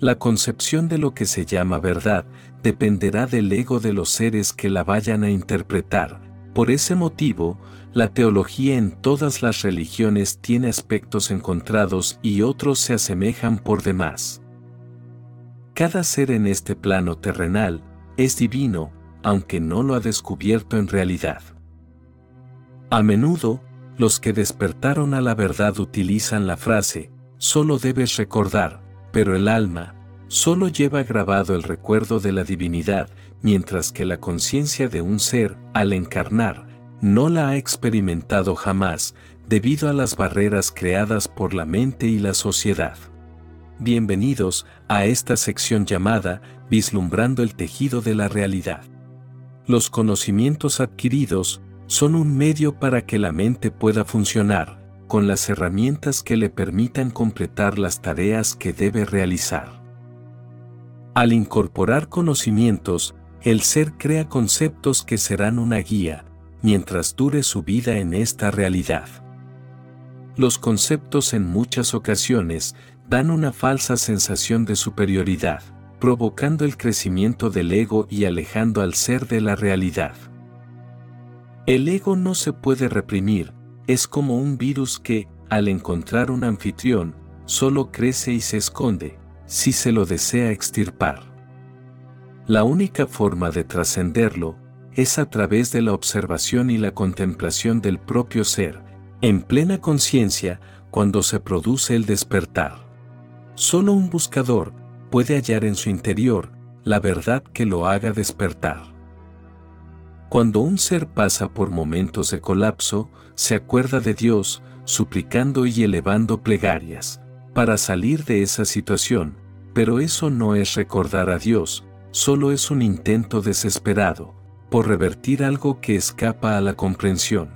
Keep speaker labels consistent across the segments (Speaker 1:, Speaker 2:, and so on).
Speaker 1: La concepción de lo que se llama verdad dependerá del ego de los seres que la vayan a interpretar. Por ese motivo, la teología en todas las religiones tiene aspectos encontrados y otros se asemejan por demás. Cada ser en este plano terrenal es divino, aunque no lo ha descubierto en realidad. A menudo, los que despertaron a la verdad utilizan la frase, solo debes recordar, pero el alma, solo lleva grabado el recuerdo de la divinidad, mientras que la conciencia de un ser, al encarnar, no la ha experimentado jamás, debido a las barreras creadas por la mente y la sociedad. Bienvenidos a esta sección llamada Vislumbrando el tejido de la realidad. Los conocimientos adquiridos son un medio para que la mente pueda funcionar, con las herramientas que le permitan completar las tareas que debe realizar. Al incorporar conocimientos, el ser crea conceptos que serán una guía, mientras dure su vida en esta realidad. Los conceptos en muchas ocasiones dan una falsa sensación de superioridad, provocando el crecimiento del ego y alejando al ser de la realidad. El ego no se puede reprimir, es como un virus que, al encontrar un anfitrión, solo crece y se esconde, si se lo desea extirpar. La única forma de trascenderlo es a través de la observación y la contemplación del propio ser, en plena conciencia, cuando se produce el despertar. Solo un buscador puede hallar en su interior la verdad que lo haga despertar. Cuando un ser pasa por momentos de colapso, se acuerda de Dios, suplicando y elevando plegarias, para salir de esa situación, pero eso no es recordar a Dios, solo es un intento desesperado, por revertir algo que escapa a la comprensión.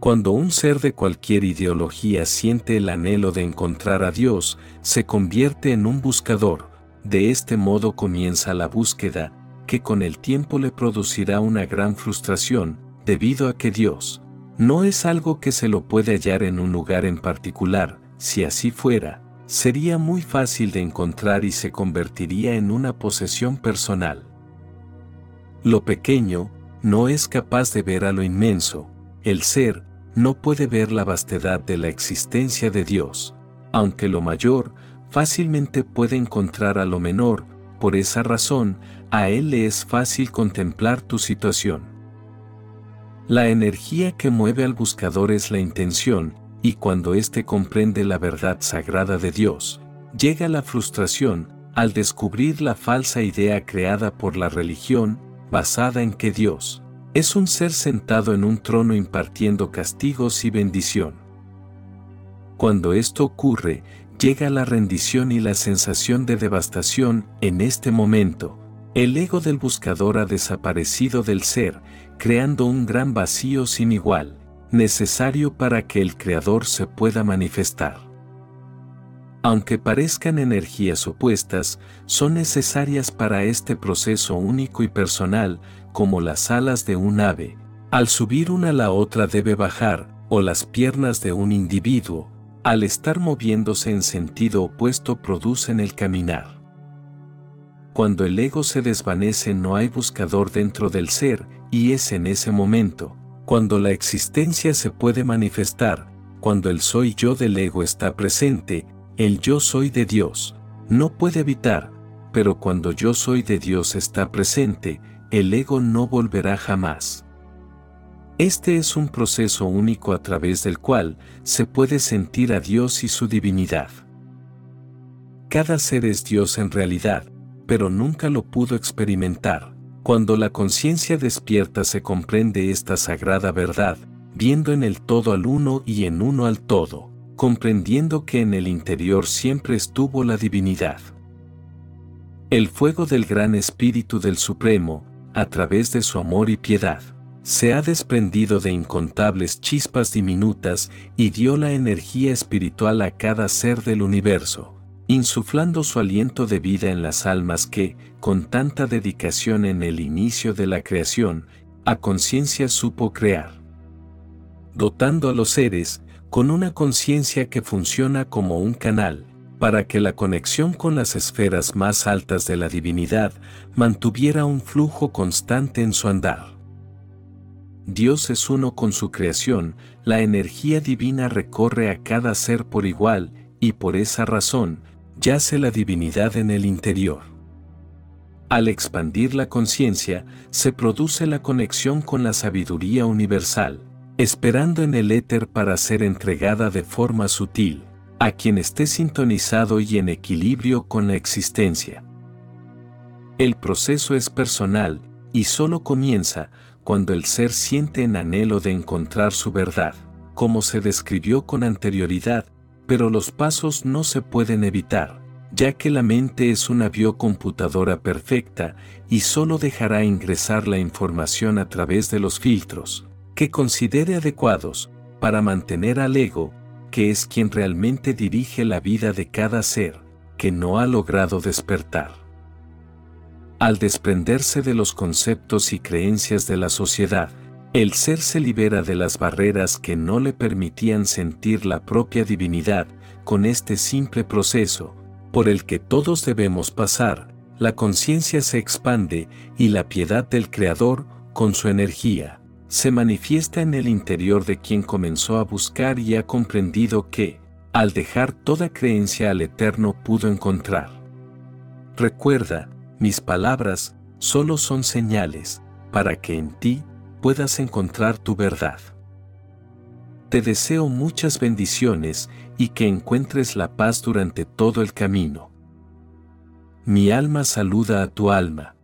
Speaker 1: Cuando un ser de cualquier ideología siente el anhelo de encontrar a Dios, se convierte en un buscador, de este modo comienza la búsqueda, que con el tiempo le producirá una gran frustración, debido a que Dios no es algo que se lo puede hallar en un lugar en particular, si así fuera, sería muy fácil de encontrar y se convertiría en una posesión personal. Lo pequeño no es capaz de ver a lo inmenso, el ser no puede ver la vastedad de la existencia de Dios, aunque lo mayor fácilmente puede encontrar a lo menor, por esa razón, a él le es fácil contemplar tu situación. La energía que mueve al buscador es la intención, y cuando éste comprende la verdad sagrada de Dios, llega la frustración al descubrir la falsa idea creada por la religión, basada en que Dios es un ser sentado en un trono impartiendo castigos y bendición. Cuando esto ocurre, llega la rendición y la sensación de devastación en este momento, el ego del buscador ha desaparecido del ser, creando un gran vacío sin igual, necesario para que el Creador se pueda manifestar. Aunque parezcan energías opuestas, son necesarias para este proceso único y personal, como las alas de un ave. Al subir una la otra debe bajar, o las piernas de un individuo, al estar moviéndose en sentido opuesto producen el caminar. Cuando el ego se desvanece no hay buscador dentro del ser, y es en ese momento, cuando la existencia se puede manifestar, cuando el soy yo del ego está presente, el yo soy de Dios, no puede evitar, pero cuando yo soy de Dios está presente, el ego no volverá jamás. Este es un proceso único a través del cual se puede sentir a Dios y su divinidad. Cada ser es Dios en realidad, pero nunca lo pudo experimentar. Cuando la conciencia despierta se comprende esta sagrada verdad, viendo en el todo al uno y en uno al todo, comprendiendo que en el interior siempre estuvo la divinidad. El fuego del gran Espíritu del Supremo, a través de su amor y piedad, se ha desprendido de incontables chispas diminutas y dio la energía espiritual a cada ser del universo insuflando su aliento de vida en las almas que, con tanta dedicación en el inicio de la creación, a conciencia supo crear. Dotando a los seres con una conciencia que funciona como un canal, para que la conexión con las esferas más altas de la divinidad mantuviera un flujo constante en su andar. Dios es uno con su creación, la energía divina recorre a cada ser por igual, y por esa razón, yace la divinidad en el interior. Al expandir la conciencia, se produce la conexión con la sabiduría universal, esperando en el éter para ser entregada de forma sutil, a quien esté sintonizado y en equilibrio con la existencia. El proceso es personal, y solo comienza cuando el ser siente en anhelo de encontrar su verdad, como se describió con anterioridad, pero los pasos no se pueden evitar, ya que la mente es una biocomputadora perfecta y solo dejará ingresar la información a través de los filtros que considere adecuados para mantener al ego, que es quien realmente dirige la vida de cada ser que no ha logrado despertar. Al desprenderse de los conceptos y creencias de la sociedad, el ser se libera de las barreras que no le permitían sentir la propia divinidad con este simple proceso, por el que todos debemos pasar, la conciencia se expande y la piedad del Creador, con su energía, se manifiesta en el interior de quien comenzó a buscar y ha comprendido que, al dejar toda creencia al Eterno pudo encontrar. Recuerda, mis palabras solo son señales para que en ti puedas encontrar tu verdad. Te deseo muchas bendiciones y que encuentres la paz durante todo el camino. Mi alma saluda a tu alma